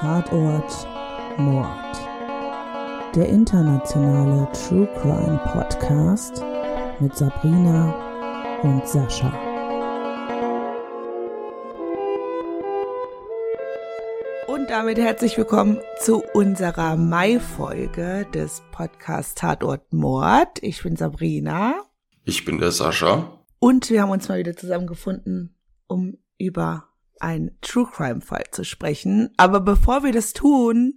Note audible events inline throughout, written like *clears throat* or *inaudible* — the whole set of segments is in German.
Tatort Mord. Der internationale True Crime Podcast mit Sabrina und Sascha. Und damit herzlich willkommen zu unserer Mai-Folge des Podcasts Tatort Mord. Ich bin Sabrina. Ich bin der Sascha. Und wir haben uns mal wieder zusammengefunden, um über einen True Crime Fall zu sprechen. Aber bevor wir das tun,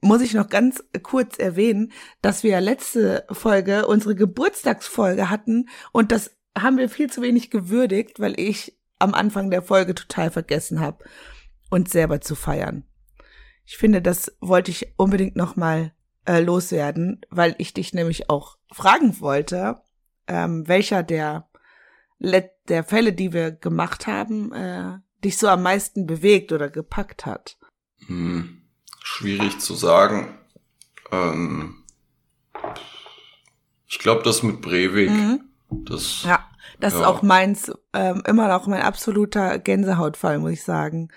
muss ich noch ganz kurz erwähnen, dass wir letzte Folge unsere Geburtstagsfolge hatten und das haben wir viel zu wenig gewürdigt, weil ich am Anfang der Folge total vergessen habe, uns selber zu feiern. Ich finde, das wollte ich unbedingt noch mal äh, loswerden, weil ich dich nämlich auch fragen wollte, ähm, welcher der der Fälle, die wir gemacht haben, äh, dich so am meisten bewegt oder gepackt hat? Hm, schwierig zu sagen. Ähm, ich glaube, das mit Breivik, mhm. das. Ja, das ja. ist auch meins, ähm, immer noch mein absoluter Gänsehautfall, muss ich sagen.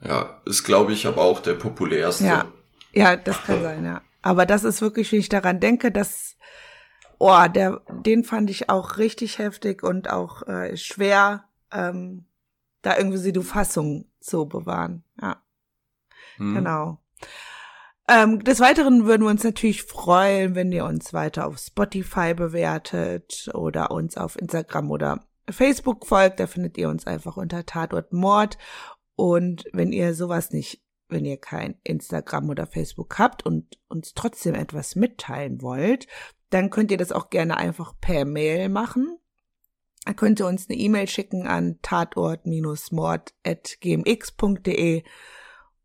Ja, ist, glaube ich, aber auch der populärste. Ja. ja, das kann *laughs* sein, ja. Aber das ist wirklich, wenn ich daran denke, dass, oh, der, den fand ich auch richtig heftig und auch äh, schwer ähm, da irgendwie die Fassung zu bewahren. Ja. Hm. Genau. Ähm, des Weiteren würden wir uns natürlich freuen, wenn ihr uns weiter auf Spotify bewertet oder uns auf Instagram oder Facebook folgt. Da findet ihr uns einfach unter Tatort Mord. Und wenn ihr sowas nicht, wenn ihr kein Instagram oder Facebook habt und uns trotzdem etwas mitteilen wollt, dann könnt ihr das auch gerne einfach per Mail machen er könnte uns eine E-Mail schicken an tatort-mord.gmx.de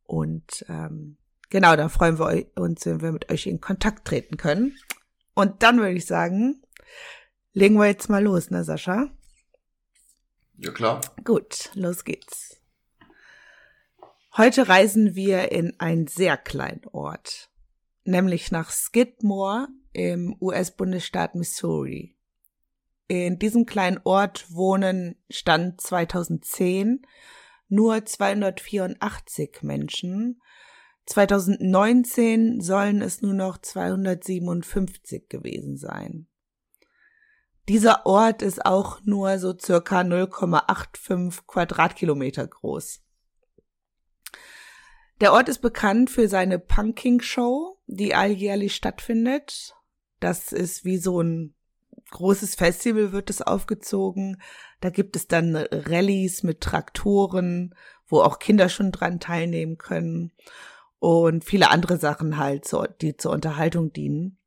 und ähm, genau, da freuen wir uns, wenn wir mit euch in Kontakt treten können. Und dann würde ich sagen, legen wir jetzt mal los, ne, Sascha? Ja, klar. Gut, los geht's. Heute reisen wir in einen sehr kleinen Ort, nämlich nach Skidmore im US-Bundesstaat Missouri. In diesem kleinen Ort wohnen Stand 2010 nur 284 Menschen. 2019 sollen es nur noch 257 gewesen sein. Dieser Ort ist auch nur so circa 0,85 Quadratkilometer groß. Der Ort ist bekannt für seine Punking Show, die alljährlich stattfindet. Das ist wie so ein großes Festival wird es aufgezogen. Da gibt es dann Rallyes mit Traktoren, wo auch Kinder schon dran teilnehmen können und viele andere Sachen halt, die zur Unterhaltung dienen.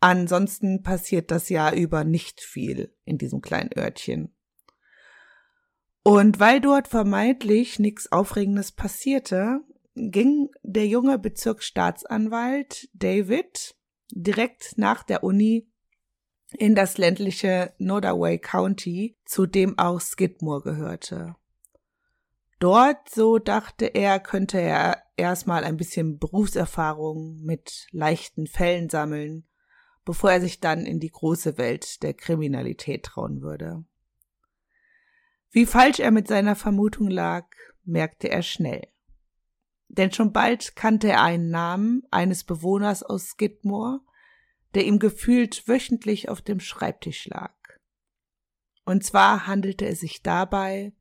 Ansonsten passiert das Jahr über nicht viel in diesem kleinen Örtchen. Und weil dort vermeintlich nichts Aufregendes passierte, ging der junge Bezirksstaatsanwalt David direkt nach der Uni in das ländliche Nodaway County, zu dem auch Skidmore gehörte. Dort, so dachte er, könnte er erstmal ein bisschen Berufserfahrung mit leichten Fällen sammeln, bevor er sich dann in die große Welt der Kriminalität trauen würde. Wie falsch er mit seiner Vermutung lag, merkte er schnell. Denn schon bald kannte er einen Namen eines Bewohners aus Skidmore, der ihm gefühlt wöchentlich auf dem Schreibtisch lag. Und zwar handelte es sich dabei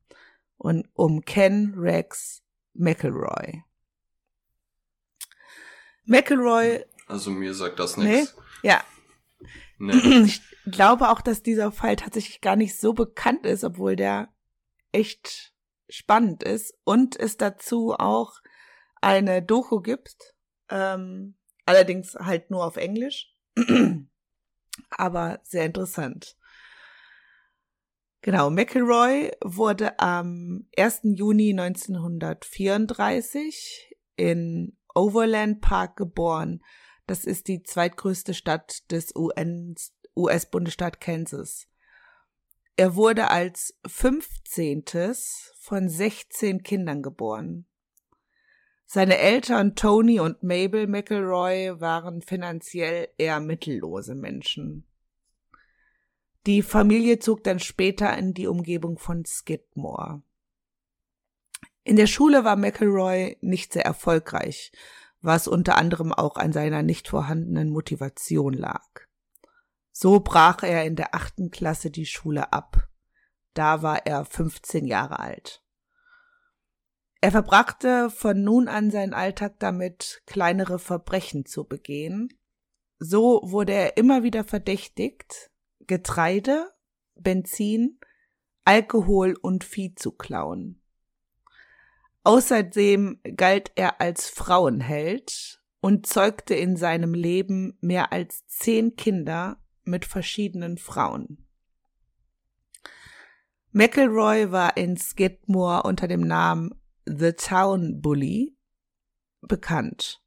um Ken Rex McElroy. McElroy. Also mir sagt das nichts. Nee? Ja. Nee. *clears throat* Ich glaube auch, dass dieser Fall tatsächlich gar nicht so bekannt ist, obwohl der echt spannend ist und es dazu auch eine Doku gibt, ähm, allerdings halt nur auf Englisch. Aber sehr interessant. Genau, McElroy wurde am 1. Juni 1934 in Overland Park geboren. Das ist die zweitgrößte Stadt des US-Bundesstaat Kansas. Er wurde als 15. von 16 Kindern geboren. Seine Eltern Tony und Mabel McElroy waren finanziell eher mittellose Menschen. Die Familie zog dann später in die Umgebung von Skidmore. In der Schule war McElroy nicht sehr erfolgreich, was unter anderem auch an seiner nicht vorhandenen Motivation lag. So brach er in der achten Klasse die Schule ab. Da war er 15 Jahre alt. Er verbrachte von nun an seinen Alltag damit, kleinere Verbrechen zu begehen. So wurde er immer wieder verdächtigt, Getreide, Benzin, Alkohol und Vieh zu klauen. Außerdem galt er als Frauenheld und zeugte in seinem Leben mehr als zehn Kinder mit verschiedenen Frauen. McElroy war in Skidmore unter dem Namen The Town Bully bekannt.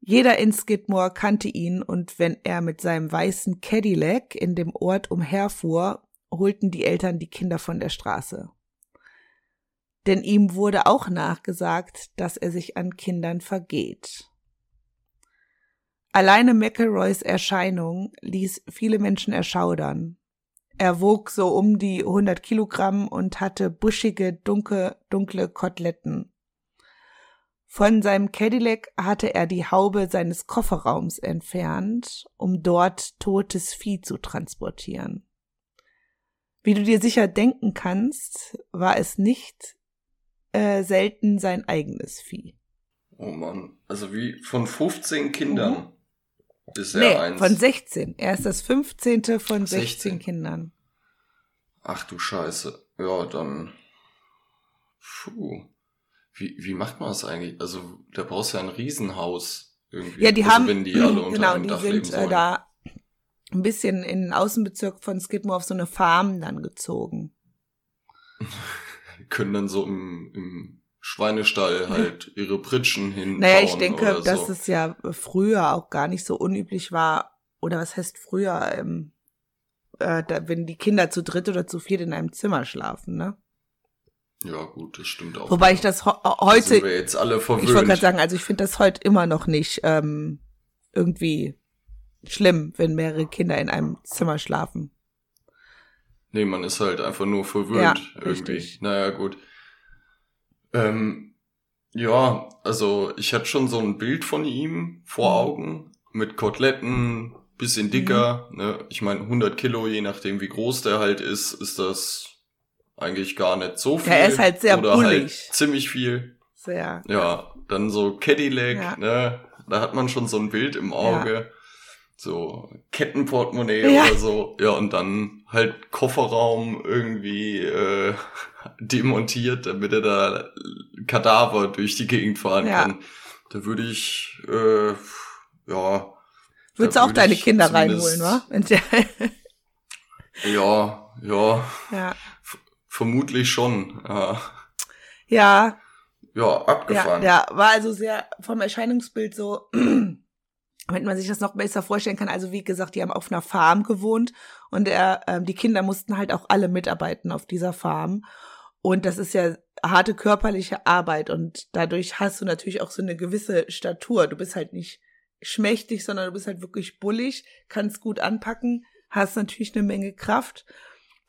Jeder in Skidmore kannte ihn und wenn er mit seinem weißen Cadillac in dem Ort umherfuhr, holten die Eltern die Kinder von der Straße. Denn ihm wurde auch nachgesagt, dass er sich an Kindern vergeht. Alleine McElroys Erscheinung ließ viele Menschen erschaudern. Er wog so um die 100 Kilogramm und hatte buschige, dunkle, dunkle Koteletten. Von seinem Cadillac hatte er die Haube seines Kofferraums entfernt, um dort totes Vieh zu transportieren. Wie du dir sicher denken kannst, war es nicht äh, selten sein eigenes Vieh. Oh Mann, also wie von 15 Kindern. Mhm. Ist er nee, eins? von 16. Er ist das 15. von 16, 16 Kindern. Ach du Scheiße. Ja, dann. Puh. Wie, wie macht man das eigentlich? Also, da brauchst du ja ein Riesenhaus irgendwie. Ja, die also, haben, wenn die alle *clears throat* unter genau, einem die Dach sind äh, da ein bisschen in den Außenbezirk von Skidmore auf so eine Farm dann gezogen. *laughs* können dann so im, im Schweinestall halt ihre Pritschen hin. Naja, ich denke, dass es ja früher auch gar nicht so unüblich war, oder was heißt früher, ähm, äh, da, wenn die Kinder zu dritt oder zu viert in einem Zimmer schlafen, ne? Ja, gut, das stimmt auch. Wobei ich das ho heute. Sind wir jetzt alle verwöhnt. Ich wollte gerade sagen, also ich finde das heute immer noch nicht ähm, irgendwie schlimm, wenn mehrere Kinder in einem Zimmer schlafen. Nee, man ist halt einfach nur verwöhnt ja, irgendwie. Richtig. Naja, gut. Ähm, ja, also ich hatte schon so ein Bild von ihm vor mhm. Augen mit Koteletten, bisschen dicker. Mhm. Ne? Ich meine, 100 Kilo, je nachdem wie groß der halt ist, ist das eigentlich gar nicht so viel. Ja, er ist halt sehr oder bullig. Halt ziemlich viel. Sehr. Ja, dann so Cadillac, ja. ne? Da hat man schon so ein Bild im Auge. Ja. So Kettenportemonnaie ja. oder so. Ja, und dann halt Kofferraum irgendwie äh, *laughs* demontiert, damit er da Kadaver durch die Gegend fahren ja. kann. Da würde ich, äh, ja. Würdest du auch deine Kinder reinholen, wa? *laughs* ja, ja. Ja. Vermutlich schon, ja. Ja. Ja, abgefahren. Ja, ja, war also sehr vom Erscheinungsbild so, *clears throat* damit man sich das noch besser vorstellen kann. Also wie gesagt, die haben auf einer Farm gewohnt und er, ähm, die Kinder mussten halt auch alle mitarbeiten auf dieser Farm. Und das ist ja harte körperliche Arbeit und dadurch hast du natürlich auch so eine gewisse Statur. Du bist halt nicht schmächtig, sondern du bist halt wirklich bullig, kannst gut anpacken, hast natürlich eine Menge Kraft.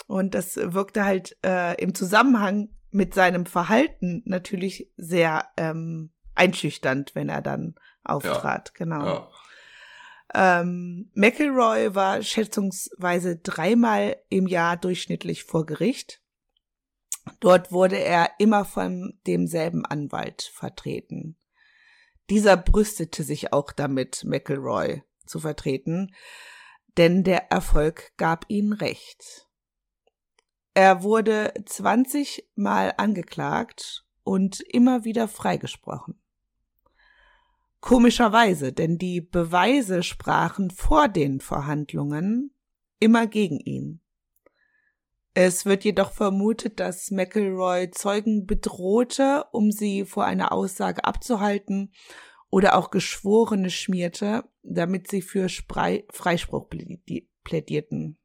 Und das wirkte halt äh, im Zusammenhang mit seinem Verhalten natürlich sehr ähm, einschüchternd, wenn er dann auftrat. Ja, genau. Ja. Ähm, McElroy war schätzungsweise dreimal im Jahr durchschnittlich vor Gericht. Dort wurde er immer von demselben Anwalt vertreten. Dieser brüstete sich auch damit, McElroy zu vertreten, denn der Erfolg gab ihm recht. Er wurde 20 Mal angeklagt und immer wieder freigesprochen. Komischerweise, denn die Beweise sprachen vor den Verhandlungen immer gegen ihn. Es wird jedoch vermutet, dass McElroy Zeugen bedrohte, um sie vor einer Aussage abzuhalten oder auch Geschworene schmierte, damit sie für Sprei Freispruch plädierten.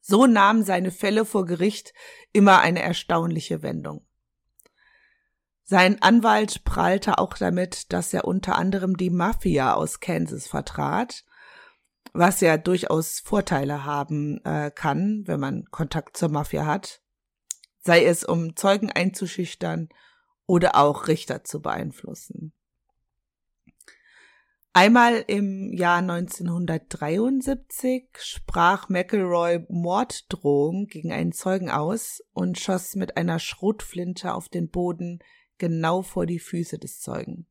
So nahmen seine Fälle vor Gericht immer eine erstaunliche Wendung. Sein Anwalt prahlte auch damit, dass er unter anderem die Mafia aus Kansas vertrat was ja durchaus Vorteile haben äh, kann, wenn man Kontakt zur Mafia hat. sei es um Zeugen einzuschüchtern oder auch Richter zu beeinflussen. Einmal im Jahr 1973 sprach McElroy Morddrohung gegen einen Zeugen aus und schoss mit einer Schrotflinte auf den Boden genau vor die Füße des Zeugen.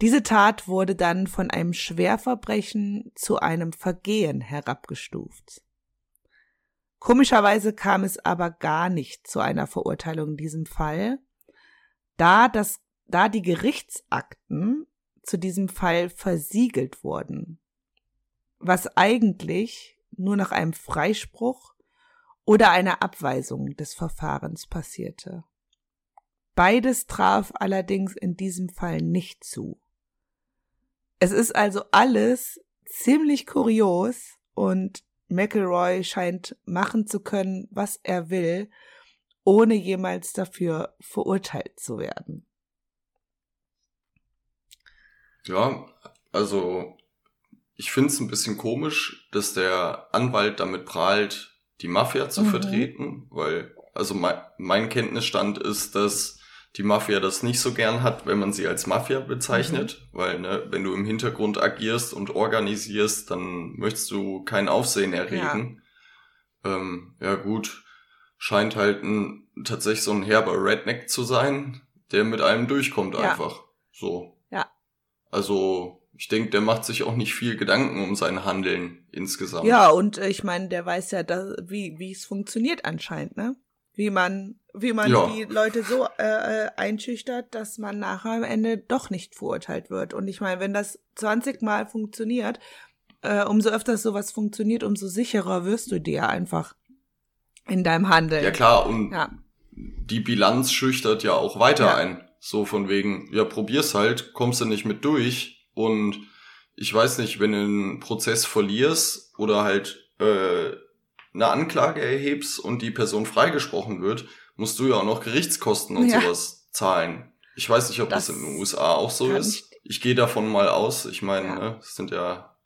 Diese Tat wurde dann von einem Schwerverbrechen zu einem Vergehen herabgestuft. Komischerweise kam es aber gar nicht zu einer Verurteilung in diesem Fall, da das, da die Gerichtsakten zu diesem Fall versiegelt wurden, was eigentlich nur nach einem Freispruch oder einer Abweisung des Verfahrens passierte. Beides traf allerdings in diesem Fall nicht zu. Es ist also alles ziemlich kurios und McElroy scheint machen zu können, was er will, ohne jemals dafür verurteilt zu werden. Ja, also ich finde es ein bisschen komisch, dass der Anwalt damit prahlt, die Mafia zu mhm. vertreten, weil also mein, mein Kenntnisstand ist, dass die Mafia das nicht so gern hat, wenn man sie als Mafia bezeichnet, mhm. weil ne, wenn du im Hintergrund agierst und organisierst, dann möchtest du kein Aufsehen erregen. Ja, ähm, ja gut, scheint halt ein, tatsächlich so ein herber Redneck zu sein, der mit einem durchkommt ja. einfach. So. Ja. Also ich denke, der macht sich auch nicht viel Gedanken um sein Handeln insgesamt. Ja, und äh, ich meine, der weiß ja, dass, wie wie es funktioniert anscheinend, ne? Wie man wie man ja. die Leute so äh, äh, einschüchtert, dass man nachher am Ende doch nicht verurteilt wird. Und ich meine, wenn das 20 Mal funktioniert, äh, umso öfter sowas funktioniert, umso sicherer wirst du dir einfach in deinem Handeln. Ja klar, und ja. die Bilanz schüchtert ja auch weiter ja. ein. So von wegen, ja, probier's halt, kommst du nicht mit durch. Und ich weiß nicht, wenn du einen Prozess verlierst oder halt äh, eine Anklage erhebst und die Person freigesprochen wird, musst du ja auch noch Gerichtskosten und ja. sowas zahlen. Ich weiß nicht, ob das, das in den USA auch so ist. Ich gehe davon mal aus. Ich meine, ja. ne, es sind ja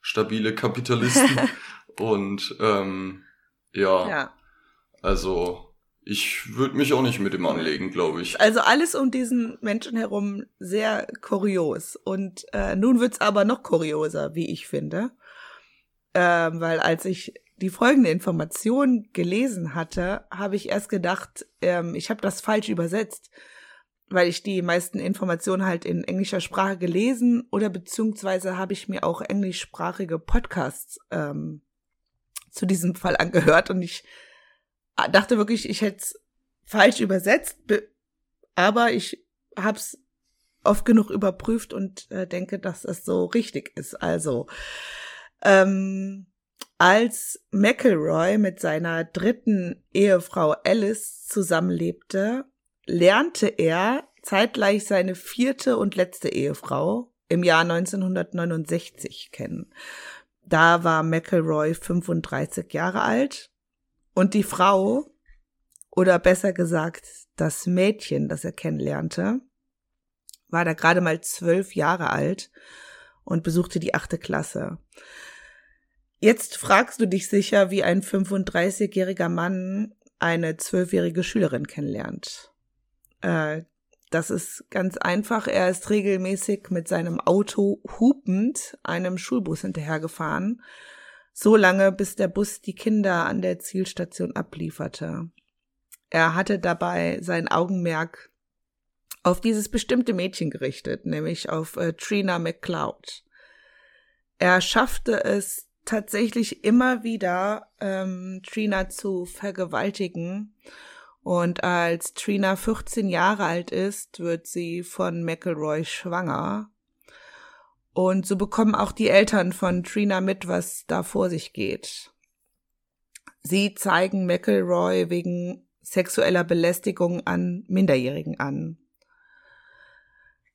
stabile Kapitalisten. *laughs* und ähm, ja, ja, also ich würde mich auch nicht mit ihm anlegen, glaube ich. Also alles um diesen Menschen herum sehr kurios. Und äh, nun wird's aber noch kurioser, wie ich finde. Ähm, weil als ich die folgende Information gelesen hatte, habe ich erst gedacht, ähm, ich habe das falsch übersetzt, weil ich die meisten Informationen halt in englischer Sprache gelesen oder beziehungsweise habe ich mir auch englischsprachige Podcasts ähm, zu diesem Fall angehört und ich dachte wirklich, ich hätte es falsch übersetzt, aber ich habe es oft genug überprüft und äh, denke, dass es so richtig ist. Also ähm, als McElroy mit seiner dritten Ehefrau Alice zusammenlebte, lernte er zeitgleich seine vierte und letzte Ehefrau im Jahr 1969 kennen. Da war McElroy 35 Jahre alt und die Frau, oder besser gesagt das Mädchen, das er kennenlernte, war da gerade mal zwölf Jahre alt und besuchte die achte Klasse. Jetzt fragst du dich sicher, wie ein 35-jähriger Mann eine zwölfjährige Schülerin kennenlernt. Äh, das ist ganz einfach. Er ist regelmäßig mit seinem Auto hupend einem Schulbus hinterhergefahren, so lange bis der Bus die Kinder an der Zielstation ablieferte. Er hatte dabei sein Augenmerk auf dieses bestimmte Mädchen gerichtet, nämlich auf äh, Trina McCloud. Er schaffte es tatsächlich immer wieder ähm, Trina zu vergewaltigen. Und als Trina 14 Jahre alt ist, wird sie von McElroy schwanger. Und so bekommen auch die Eltern von Trina mit, was da vor sich geht. Sie zeigen McElroy wegen sexueller Belästigung an Minderjährigen an.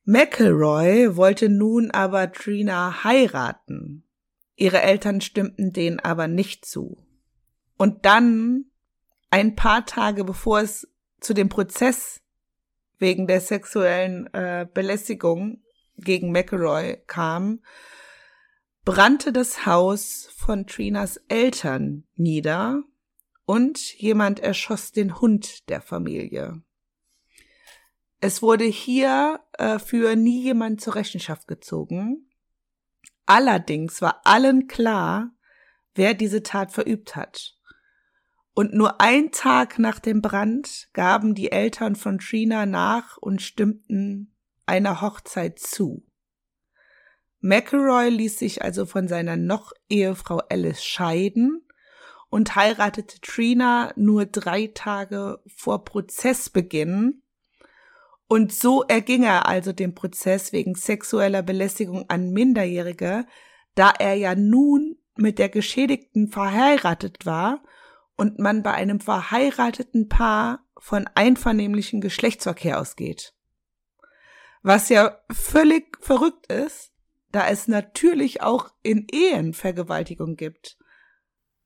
McElroy wollte nun aber Trina heiraten. Ihre Eltern stimmten denen aber nicht zu. Und dann, ein paar Tage bevor es zu dem Prozess wegen der sexuellen äh, Belästigung gegen McElroy kam, brannte das Haus von Trinas Eltern nieder und jemand erschoss den Hund der Familie. Es wurde hier äh, für nie jemand zur Rechenschaft gezogen. Allerdings war allen klar, wer diese Tat verübt hat. Und nur ein Tag nach dem Brand gaben die Eltern von Trina nach und stimmten einer Hochzeit zu. McElroy ließ sich also von seiner noch Ehefrau Alice scheiden und heiratete Trina nur drei Tage vor Prozessbeginn und so erging er also dem Prozess wegen sexueller Belästigung an Minderjährige, da er ja nun mit der Geschädigten verheiratet war und man bei einem verheirateten Paar von einvernehmlichen Geschlechtsverkehr ausgeht. Was ja völlig verrückt ist, da es natürlich auch in Ehen Vergewaltigung gibt.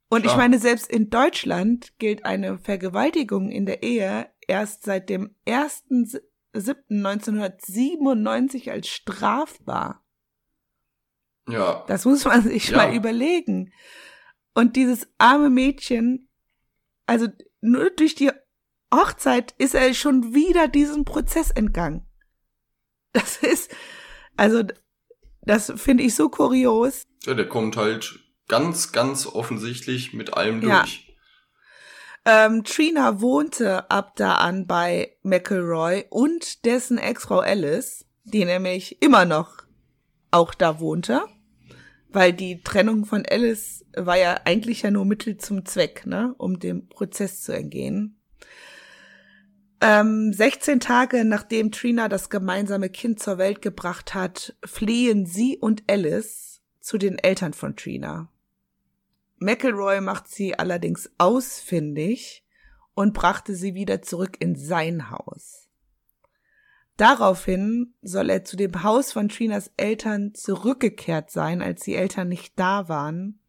Und Klar. ich meine, selbst in Deutschland gilt eine Vergewaltigung in der Ehe erst seit dem ersten 1997 als strafbar. Ja. Das muss man sich ja. mal überlegen. Und dieses arme Mädchen, also nur durch die Hochzeit ist er schon wieder diesem Prozess entgangen. Das ist, also, das finde ich so kurios. Ja, der kommt halt ganz, ganz offensichtlich mit allem durch. Ähm, Trina wohnte ab da an bei McElroy und dessen Ex-Frau Alice, die nämlich immer noch auch da wohnte, weil die Trennung von Alice war ja eigentlich ja nur Mittel zum Zweck, ne, um dem Prozess zu entgehen. Ähm, 16 Tage nachdem Trina das gemeinsame Kind zur Welt gebracht hat, fliehen sie und Alice zu den Eltern von Trina. McElroy macht sie allerdings ausfindig und brachte sie wieder zurück in sein Haus. Daraufhin soll er zu dem Haus von Trinas Eltern zurückgekehrt sein, als die Eltern nicht da waren,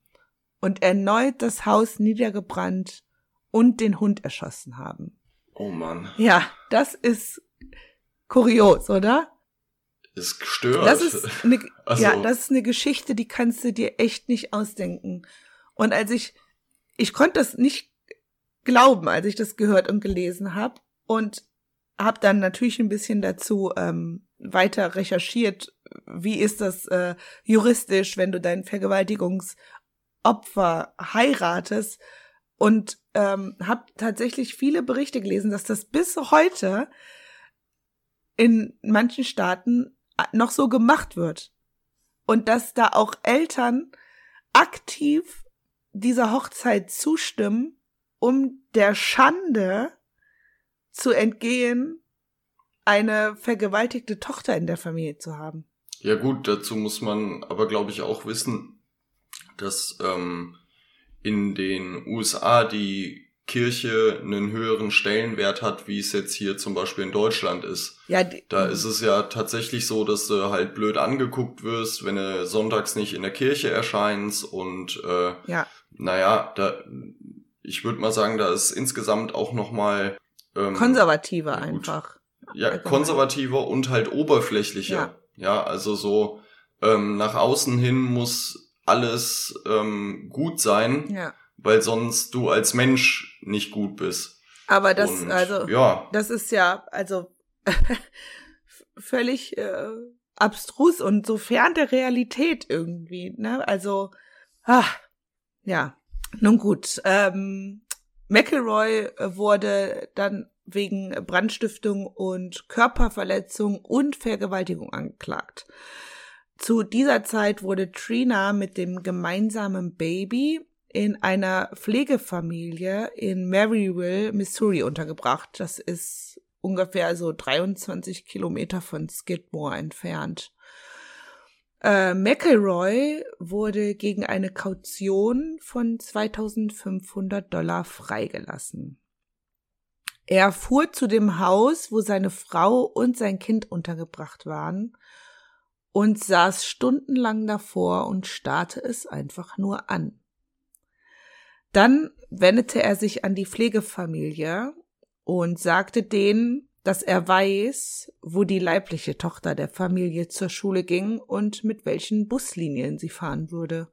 und erneut das Haus niedergebrannt und den Hund erschossen haben. Oh Mann. Ja, das ist kurios, oder? Ist gestört. Das ist eine, *laughs* also. ja, das ist eine Geschichte, die kannst du dir echt nicht ausdenken. Und als ich, ich konnte das nicht glauben, als ich das gehört und gelesen habe und habe dann natürlich ein bisschen dazu ähm, weiter recherchiert, wie ist das äh, juristisch, wenn du dein Vergewaltigungsopfer heiratest. Und ähm, habe tatsächlich viele Berichte gelesen, dass das bis heute in manchen Staaten noch so gemacht wird. Und dass da auch Eltern aktiv dieser Hochzeit zustimmen, um der Schande zu entgehen, eine vergewaltigte Tochter in der Familie zu haben. Ja gut, dazu muss man aber, glaube ich, auch wissen, dass ähm, in den USA die Kirche einen höheren Stellenwert hat, wie es jetzt hier zum Beispiel in Deutschland ist. Ja, da ist es ja tatsächlich so, dass du halt blöd angeguckt wirst, wenn du sonntags nicht in der Kirche erscheinst und äh, ja. Naja, da ich würde mal sagen, da ist insgesamt auch nochmal ähm, konservativer einfach. Ja, konservativer und halt oberflächlicher. Ja, ja also so ähm, nach außen hin muss alles ähm, gut sein. Ja weil sonst du als Mensch nicht gut bist. Aber das, Und, also, ja. das ist ja, also *laughs* völlig äh, abstrus und so fern der Realität irgendwie, ne? Also, ah, ja, nun gut. Ähm, McElroy wurde dann wegen Brandstiftung und Körperverletzung und Vergewaltigung angeklagt. Zu dieser Zeit wurde Trina mit dem gemeinsamen Baby in einer Pflegefamilie in Maryville, Missouri untergebracht. Das ist ungefähr so 23 Kilometer von Skidmore entfernt. Äh, McElroy wurde gegen eine Kaution von 2500 Dollar freigelassen. Er fuhr zu dem Haus, wo seine Frau und sein Kind untergebracht waren, und saß stundenlang davor und starrte es einfach nur an. Dann wendete er sich an die Pflegefamilie und sagte denen, dass er weiß, wo die leibliche Tochter der Familie zur Schule ging und mit welchen Buslinien sie fahren würde.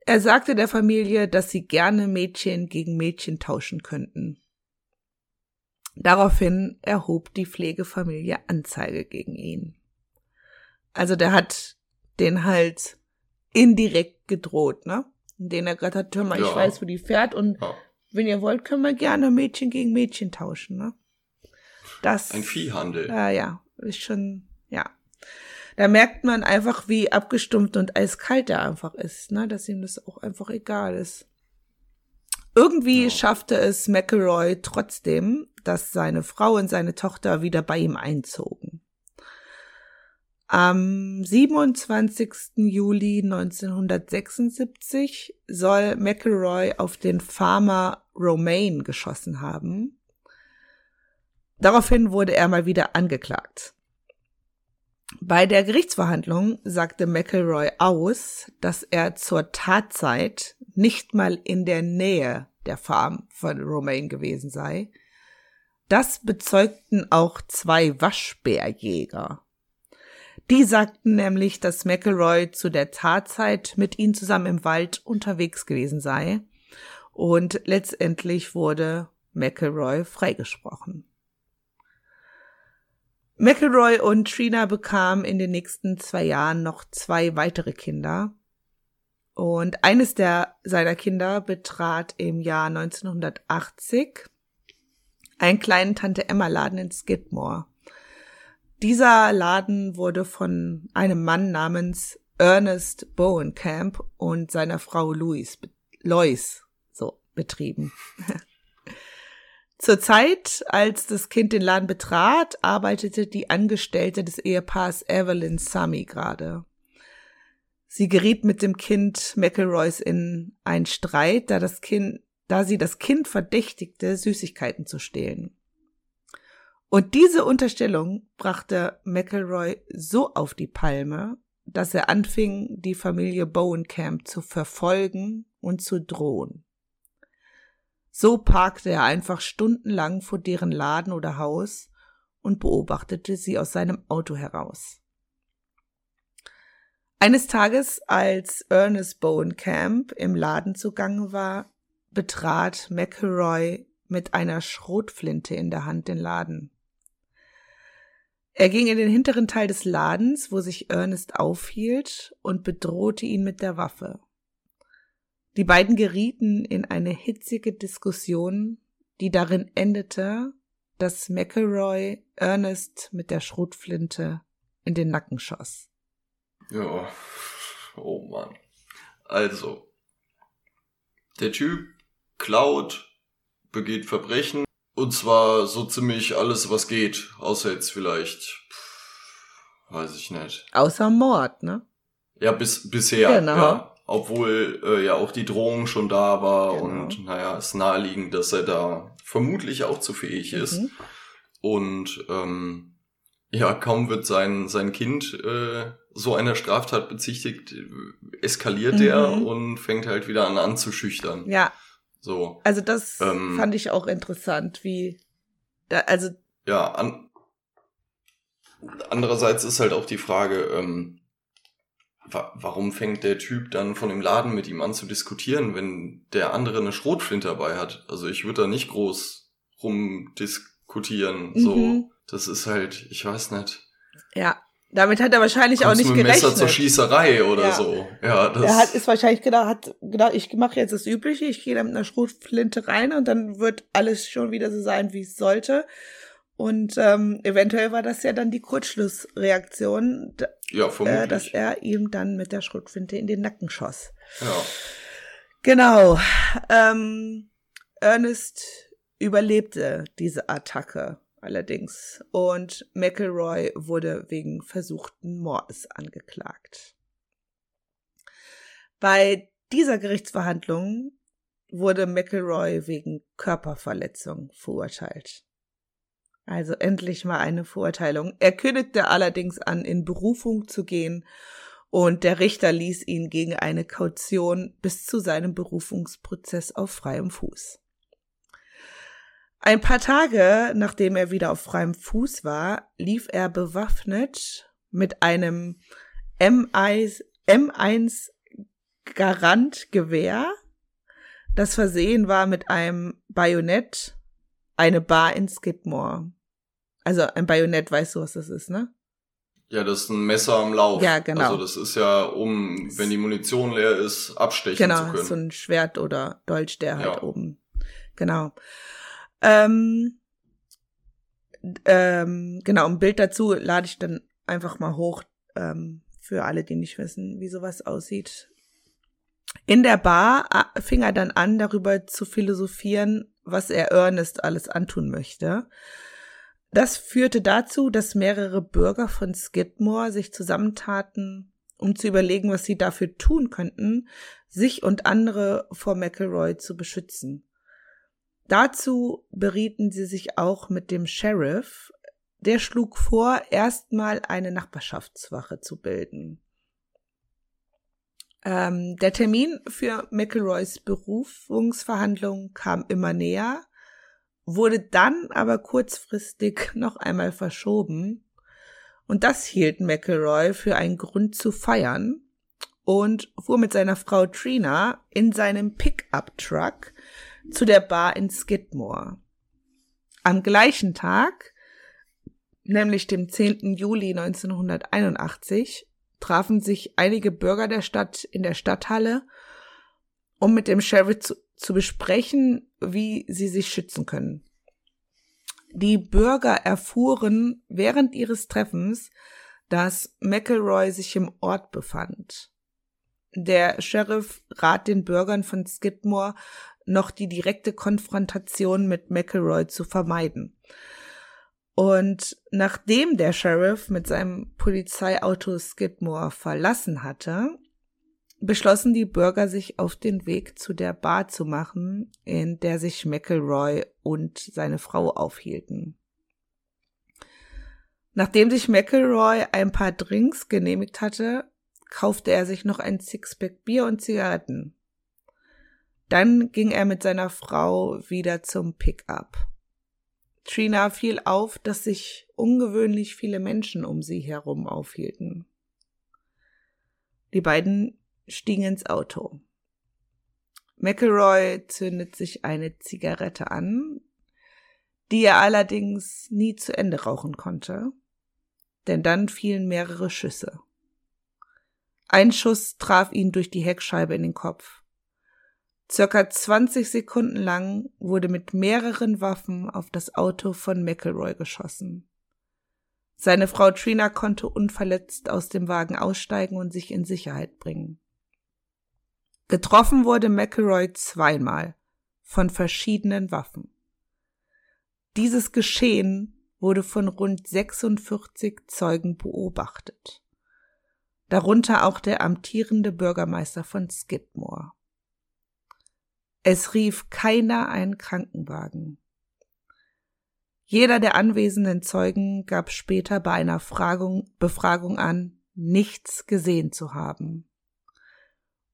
Er sagte der Familie, dass sie gerne Mädchen gegen Mädchen tauschen könnten. Daraufhin erhob die Pflegefamilie Anzeige gegen ihn. Also der hat den halt indirekt gedroht, ne? Den er gerade hat, hör mal, ja. ich weiß, wo die fährt und ja. wenn ihr wollt, können wir gerne Mädchen gegen Mädchen tauschen, ne? Das. Ein Viehhandel. Ja, ja, ist schon, ja. Da merkt man einfach, wie abgestumpft und eiskalt er einfach ist, ne? Dass ihm das auch einfach egal ist. Irgendwie ja. schaffte es McElroy trotzdem, dass seine Frau und seine Tochter wieder bei ihm einzogen. Am 27. Juli 1976 soll McElroy auf den Farmer Romaine geschossen haben. Daraufhin wurde er mal wieder angeklagt. Bei der Gerichtsverhandlung sagte McElroy aus, dass er zur Tatzeit nicht mal in der Nähe der Farm von Romaine gewesen sei. Das bezeugten auch zwei Waschbärjäger. Die sagten nämlich, dass McElroy zu der Tatzeit mit ihnen zusammen im Wald unterwegs gewesen sei. Und letztendlich wurde McElroy freigesprochen. McElroy und Trina bekamen in den nächsten zwei Jahren noch zwei weitere Kinder. Und eines der seiner Kinder betrat im Jahr 1980 einen kleinen Tante Emma Laden in Skidmore. Dieser Laden wurde von einem Mann namens Ernest Bowenkamp und seiner Frau Louis, Lois so betrieben. *laughs* Zur Zeit, als das Kind den Laden betrat, arbeitete die Angestellte des Ehepaars Evelyn Summy gerade. Sie geriet mit dem Kind McElroys in einen Streit, da das Kind, da sie das Kind verdächtigte, Süßigkeiten zu stehlen. Und diese Unterstellung brachte McElroy so auf die Palme, dass er anfing, die Familie Bowenkamp zu verfolgen und zu drohen. So parkte er einfach stundenlang vor deren Laden oder Haus und beobachtete sie aus seinem Auto heraus. Eines Tages, als Ernest Bowenkamp im Laden zugange war, betrat McElroy mit einer Schrotflinte in der Hand den Laden. Er ging in den hinteren Teil des Ladens, wo sich Ernest aufhielt, und bedrohte ihn mit der Waffe. Die beiden gerieten in eine hitzige Diskussion, die darin endete, dass McElroy Ernest mit der Schrotflinte in den Nacken schoss. Ja, oh Mann. Also, der Typ klaut, begeht Verbrechen, und zwar so ziemlich alles, was geht, außer jetzt vielleicht, weiß ich nicht. Außer Mord, ne? Ja, bis bisher. Genau. Ja obwohl äh, ja auch die Drohung schon da war genau. und naja, ist naheliegend, dass er da vermutlich auch zu fähig ist. Mhm. Und ähm, ja, kaum wird sein, sein Kind äh, so einer Straftat bezichtigt, eskaliert mhm. er und fängt halt wieder an anzuschüchtern. Ja. So. Also das ähm, fand ich auch interessant, wie da, also. Ja, an, andererseits ist halt auch die Frage, ähm, warum fängt der Typ dann von dem Laden mit ihm an zu diskutieren, wenn der andere eine Schrotflinte dabei hat? Also ich würde da nicht groß rumdiskutieren. Mhm. So, das ist halt, ich weiß nicht. Ja, damit hat er wahrscheinlich auch nicht mit gerechnet. Messer zur Schießerei oder ja. so. Ja, das. Er hat ist wahrscheinlich gedacht, hat gedacht, ich mache jetzt das Übliche, ich gehe da mit einer Schrotflinte rein und dann wird alles schon wieder so sein, wie es sollte. Und ähm, eventuell war das ja dann die Kurzschlussreaktion, ja, äh, dass er ihm dann mit der Schrotflinte in den Nacken schoss. Ja. Genau. Ähm, Ernest überlebte diese Attacke allerdings und McElroy wurde wegen versuchten Mordes angeklagt. Bei dieser Gerichtsverhandlung wurde McElroy wegen Körperverletzung verurteilt. Also endlich mal eine Verurteilung. Er kündigte allerdings an, in Berufung zu gehen, und der Richter ließ ihn gegen eine Kaution bis zu seinem Berufungsprozess auf freiem Fuß. Ein paar Tage, nachdem er wieder auf freiem Fuß war, lief er bewaffnet mit einem M1, M1 Garant-Gewehr, das versehen war mit einem Bajonett, eine Bar in Skidmore. Also ein Bajonett, weißt du, was das ist, ne? Ja, das ist ein Messer am Lauf. Ja, genau. Also das ist ja, um, wenn die Munition leer ist, abstechen genau, zu können. Genau, so ein Schwert oder Dolch, der halt ja. oben. Genau. Ähm, ähm, genau, ein Bild dazu lade ich dann einfach mal hoch, ähm, für alle, die nicht wissen, wie sowas aussieht. In der Bar äh, fing er dann an, darüber zu philosophieren, was er Ernest alles antun möchte. Das führte dazu, dass mehrere Bürger von Skidmore sich zusammentaten, um zu überlegen, was sie dafür tun könnten, sich und andere vor McElroy zu beschützen. Dazu berieten sie sich auch mit dem Sheriff, der schlug vor, erstmal eine Nachbarschaftswache zu bilden. Ähm, der Termin für McElroys Berufungsverhandlung kam immer näher wurde dann aber kurzfristig *laughs* noch einmal verschoben. Und das hielt McElroy für einen Grund zu feiern und fuhr mit seiner Frau Trina in seinem Pickup-Truck zu der Bar in Skidmore. Am gleichen Tag, nämlich dem 10. Juli 1981, trafen sich einige Bürger der Stadt in der Stadthalle, um mit dem Sheriff zu, zu besprechen, wie sie sich schützen können. Die Bürger erfuhren während ihres Treffens, dass McElroy sich im Ort befand. Der Sheriff rat den Bürgern von Skidmore, noch die direkte Konfrontation mit McElroy zu vermeiden. Und nachdem der Sheriff mit seinem Polizeiauto Skidmore verlassen hatte, beschlossen die Bürger, sich auf den Weg zu der Bar zu machen, in der sich McElroy und seine Frau aufhielten. Nachdem sich McElroy ein paar Drinks genehmigt hatte, kaufte er sich noch ein Sixpack Bier und Zigaretten. Dann ging er mit seiner Frau wieder zum Pickup. Trina fiel auf, dass sich ungewöhnlich viele Menschen um sie herum aufhielten. Die beiden stiegen ins Auto. McElroy zündet sich eine Zigarette an, die er allerdings nie zu Ende rauchen konnte, denn dann fielen mehrere Schüsse. Ein Schuss traf ihn durch die Heckscheibe in den Kopf. Circa 20 Sekunden lang wurde mit mehreren Waffen auf das Auto von McElroy geschossen. Seine Frau Trina konnte unverletzt aus dem Wagen aussteigen und sich in Sicherheit bringen. Getroffen wurde McElroy zweimal von verschiedenen Waffen. Dieses Geschehen wurde von rund 46 Zeugen beobachtet, darunter auch der amtierende Bürgermeister von Skidmore. Es rief keiner einen Krankenwagen. Jeder der anwesenden Zeugen gab später bei einer Fragung, Befragung an, nichts gesehen zu haben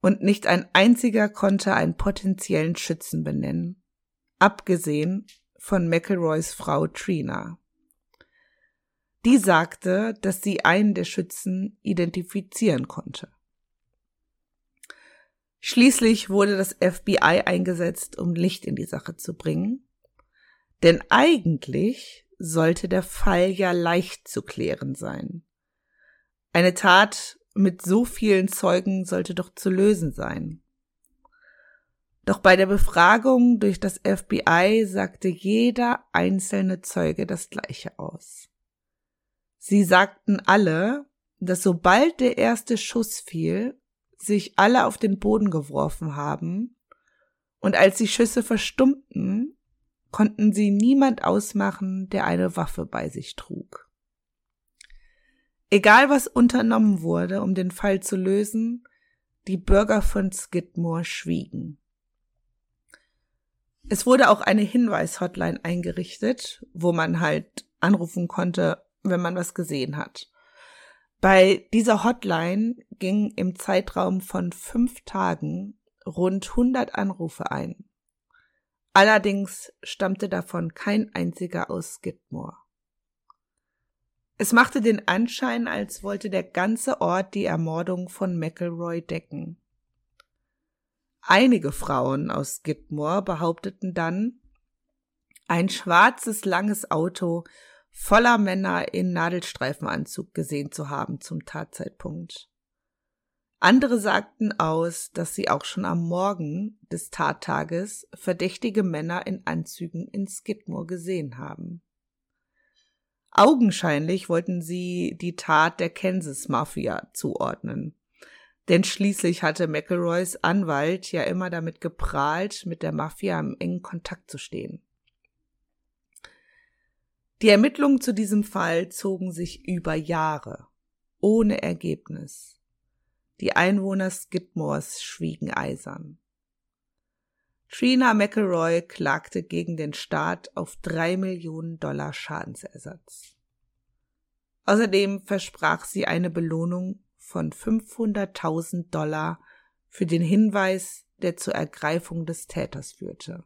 und nicht ein einziger konnte einen potenziellen Schützen benennen, abgesehen von McElroys Frau Trina. Die sagte, dass sie einen der Schützen identifizieren konnte. Schließlich wurde das FBI eingesetzt, um Licht in die Sache zu bringen, denn eigentlich sollte der Fall ja leicht zu klären sein. Eine Tat mit so vielen Zeugen sollte doch zu lösen sein. Doch bei der Befragung durch das FBI sagte jeder einzelne Zeuge das gleiche aus. Sie sagten alle, dass sobald der erste Schuss fiel, sich alle auf den Boden geworfen haben, und als die Schüsse verstummten, konnten sie niemand ausmachen, der eine Waffe bei sich trug. Egal was unternommen wurde, um den Fall zu lösen, die Bürger von Skidmore schwiegen. Es wurde auch eine Hinweis-Hotline eingerichtet, wo man halt anrufen konnte, wenn man was gesehen hat. Bei dieser Hotline gingen im Zeitraum von fünf Tagen rund 100 Anrufe ein. Allerdings stammte davon kein einziger aus Skidmore. Es machte den Anschein, als wollte der ganze Ort die Ermordung von McElroy decken. Einige Frauen aus Skidmore behaupteten dann, ein schwarzes langes Auto voller Männer in Nadelstreifenanzug gesehen zu haben zum Tatzeitpunkt. Andere sagten aus, dass sie auch schon am Morgen des Tattages verdächtige Männer in Anzügen in Skidmore gesehen haben. Augenscheinlich wollten sie die Tat der Kansas Mafia zuordnen. Denn schließlich hatte McElroys Anwalt ja immer damit geprahlt, mit der Mafia im engen Kontakt zu stehen. Die Ermittlungen zu diesem Fall zogen sich über Jahre, ohne Ergebnis. Die Einwohner Skidmores schwiegen eisern. Trina McElroy klagte gegen den Staat auf drei Millionen Dollar Schadensersatz. Außerdem versprach sie eine Belohnung von 500.000 Dollar für den Hinweis, der zur Ergreifung des Täters führte.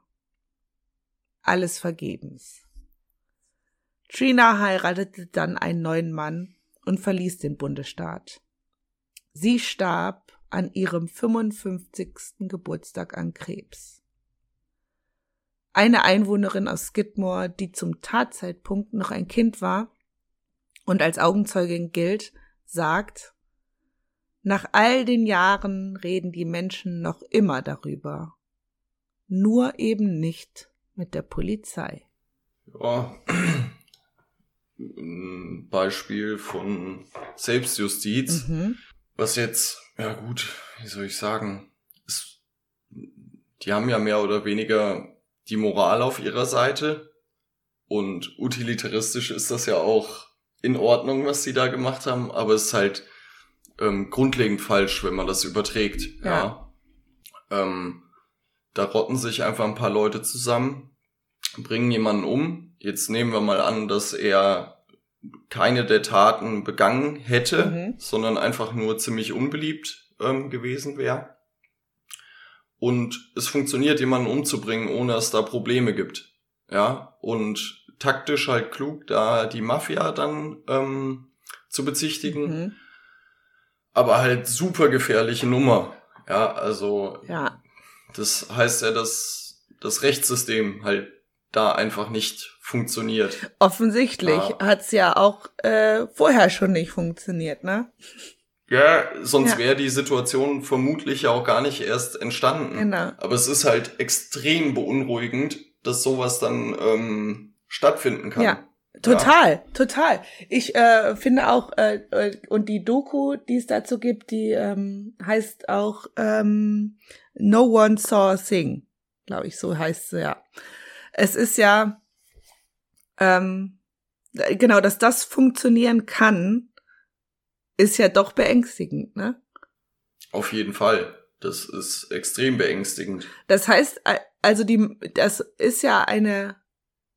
Alles vergebens. Trina heiratete dann einen neuen Mann und verließ den Bundesstaat. Sie starb an ihrem 55. Geburtstag an Krebs. Eine Einwohnerin aus Skidmore, die zum Tatzeitpunkt noch ein Kind war und als Augenzeugin gilt, sagt, nach all den Jahren reden die Menschen noch immer darüber. Nur eben nicht mit der Polizei. Ja, ein Beispiel von Selbstjustiz. Mhm. Was jetzt, ja gut, wie soll ich sagen, ist, die haben ja mehr oder weniger die Moral auf ihrer Seite und utilitaristisch ist das ja auch in Ordnung, was sie da gemacht haben, aber es ist halt ähm, grundlegend falsch, wenn man das überträgt. Ja. ja. Ähm, da rotten sich einfach ein paar Leute zusammen, bringen jemanden um. Jetzt nehmen wir mal an, dass er keine der Taten begangen hätte, mhm. sondern einfach nur ziemlich unbeliebt ähm, gewesen wäre. Und es funktioniert, jemanden umzubringen, ohne dass da Probleme gibt. Ja, und taktisch halt klug, da die Mafia dann ähm, zu bezichtigen. Mhm. Aber halt super gefährliche Nummer. Ja, also ja. das heißt ja, dass das Rechtssystem halt da einfach nicht funktioniert. Offensichtlich ja. hat's ja auch äh, vorher schon nicht funktioniert, ne? Ja, sonst ja. wäre die Situation vermutlich ja auch gar nicht erst entstanden. Genau. Aber es ist halt extrem beunruhigend, dass sowas dann ähm, stattfinden kann. Ja. Total, ja. total. Ich äh, finde auch, äh, äh, und die Doku, die es dazu gibt, die ähm, heißt auch ähm, No One Saw a Thing, glaube ich, so heißt sie ja es ist ja, ähm, genau, dass das funktionieren kann, ist ja doch beängstigend, ne? Auf jeden Fall. Das ist extrem beängstigend. Das heißt, also die, das ist ja eine,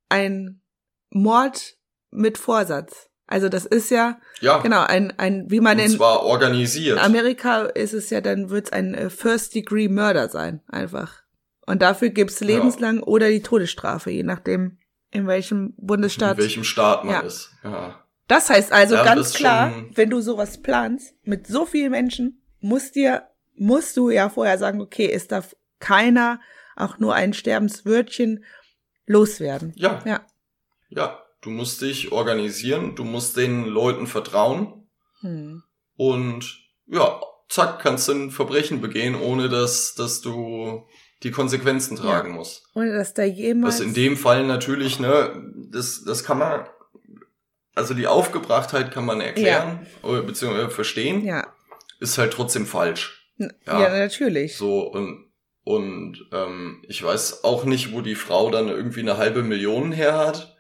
ein Mord mit Vorsatz. Also das ist ja, ja genau ein ein wie man und in zwar organisiert. Amerika ist es ja dann wird's ein äh, First Degree Murder sein einfach. Und dafür gibt's lebenslang ja. oder die Todesstrafe, je nachdem, in welchem Bundesstaat. In welchem Staat man ja. ist. Ja. Das heißt also ja, ganz klar, wenn du sowas planst, mit so vielen Menschen, musst dir, musst du ja vorher sagen, okay, es darf keiner auch nur ein Sterbenswörtchen loswerden. Ja. Ja. Ja, du musst dich organisieren, du musst den Leuten vertrauen. Hm. Und ja, zack, kannst du ein Verbrechen begehen, ohne dass, dass du die Konsequenzen tragen ja. muss. Ohne dass da jemand. Was in dem Fall natürlich, ne, das, das kann man, also die Aufgebrachtheit kann man erklären, ja. oder beziehungsweise verstehen. Ja. Ist halt trotzdem falsch. Ja, ja natürlich. So, und, und ähm, ich weiß auch nicht, wo die Frau dann irgendwie eine halbe Million her hat,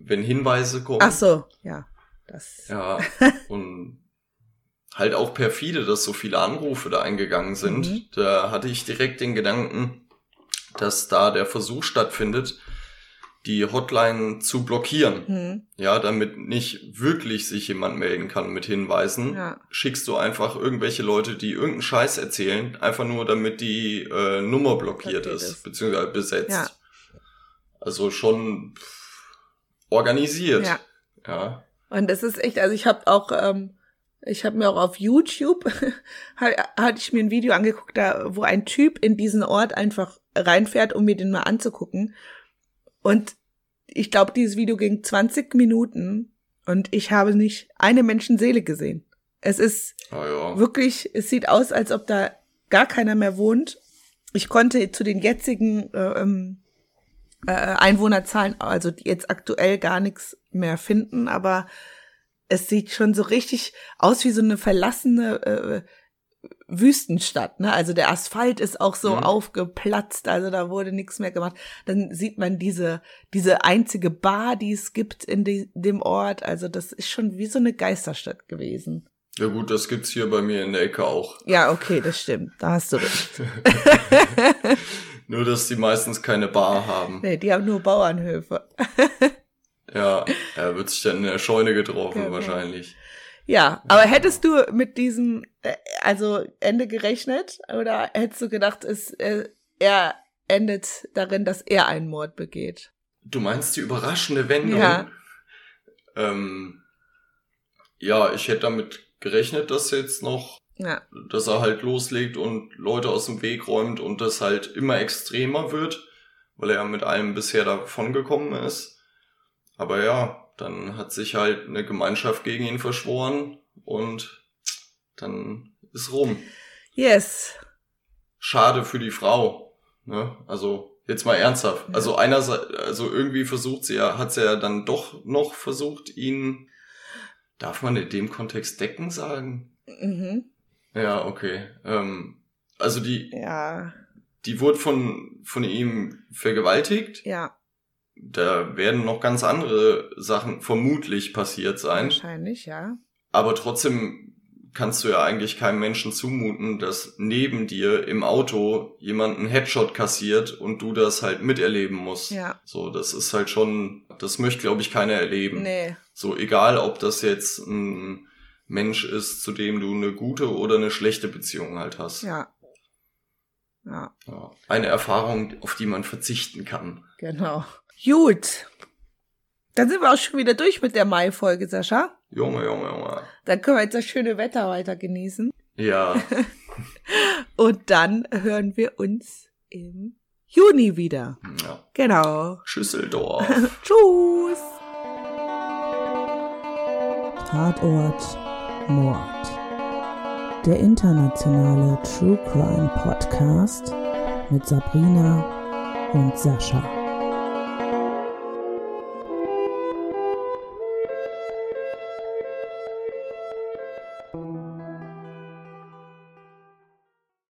wenn Hinweise kommen. Ach so, ja. Das. Ja, *laughs* und halt auch perfide, dass so viele Anrufe da eingegangen sind. Mhm. Da hatte ich direkt den Gedanken, dass da der Versuch stattfindet, die Hotline zu blockieren. Mhm. Ja, damit nicht wirklich sich jemand melden kann mit Hinweisen. Ja. Schickst du einfach irgendwelche Leute, die irgendeinen Scheiß erzählen, einfach nur damit die äh, Nummer blockiert ist, ist, beziehungsweise besetzt. Ja. Also schon organisiert. Ja. ja. Und es ist echt, also ich habe auch ähm, Ich habe mir auch auf YouTube *laughs* hatte ich mir ein Video angeguckt, da wo ein Typ in diesen Ort einfach reinfährt, um mir den mal anzugucken. Und ich glaube, dieses Video ging 20 Minuten und ich habe nicht eine Menschenseele gesehen. Es ist ah, ja. wirklich, es sieht aus, als ob da gar keiner mehr wohnt. Ich konnte zu den jetzigen äh, ähm, äh, Einwohnerzahlen, also jetzt aktuell gar nichts mehr finden, aber es sieht schon so richtig aus wie so eine verlassene äh, Wüstenstadt, ne? Also der Asphalt ist auch so mhm. aufgeplatzt, also da wurde nichts mehr gemacht. Dann sieht man diese diese einzige Bar, die es gibt in die, dem Ort, also das ist schon wie so eine Geisterstadt gewesen. Ja gut, das gibt's hier bei mir in der Ecke auch. Ja, okay, das stimmt. Da hast du recht. *laughs* nur, dass die meistens keine Bar haben. Nee, die haben nur Bauernhöfe. *laughs* ja, er wird sich dann in der Scheune getroffen genau. wahrscheinlich. Ja, aber hättest du mit diesem äh, also Ende gerechnet oder hättest du gedacht, es äh, er endet darin, dass er einen Mord begeht? Du meinst die überraschende Wendung? Ja. Ähm, ja, ich hätte damit gerechnet, dass jetzt noch, ja. dass er halt loslegt und Leute aus dem Weg räumt und das halt immer extremer wird, weil er mit allem bisher davon gekommen ist. Aber ja, dann hat sich halt eine Gemeinschaft gegen ihn verschworen und dann ist rum. Yes. Schade für die Frau. Ne? Also jetzt mal ernsthaft. Ja. Also einerseits, also irgendwie versucht sie ja, hat sie ja dann doch noch versucht, ihn Darf man in dem Kontext decken sagen? Mhm. Ja, okay. Ähm, also die, ja. die wurde von, von ihm vergewaltigt. Ja. Da werden noch ganz andere Sachen vermutlich passiert sein. Wahrscheinlich, ja. Aber trotzdem kannst du ja eigentlich keinem Menschen zumuten, dass neben dir im Auto jemand einen Headshot kassiert und du das halt miterleben musst. Ja. So, das ist halt schon, das möchte, glaube ich, keiner erleben. Nee. So, egal ob das jetzt ein Mensch ist, zu dem du eine gute oder eine schlechte Beziehung halt hast. Ja. Ja. ja. Eine Erfahrung, auf die man verzichten kann. Genau. Gut. Dann sind wir auch schon wieder durch mit der Mai-Folge, Sascha. Junge, Junge, Junge. Dann können wir jetzt das schöne Wetter weiter genießen. Ja. *laughs* Und dann hören wir uns im Juni wieder. Ja. Genau. Schüsseldorf. *laughs* Tschüss. Tatort Mord. Der internationale True Crime Podcast mit Sabrina und Sascha.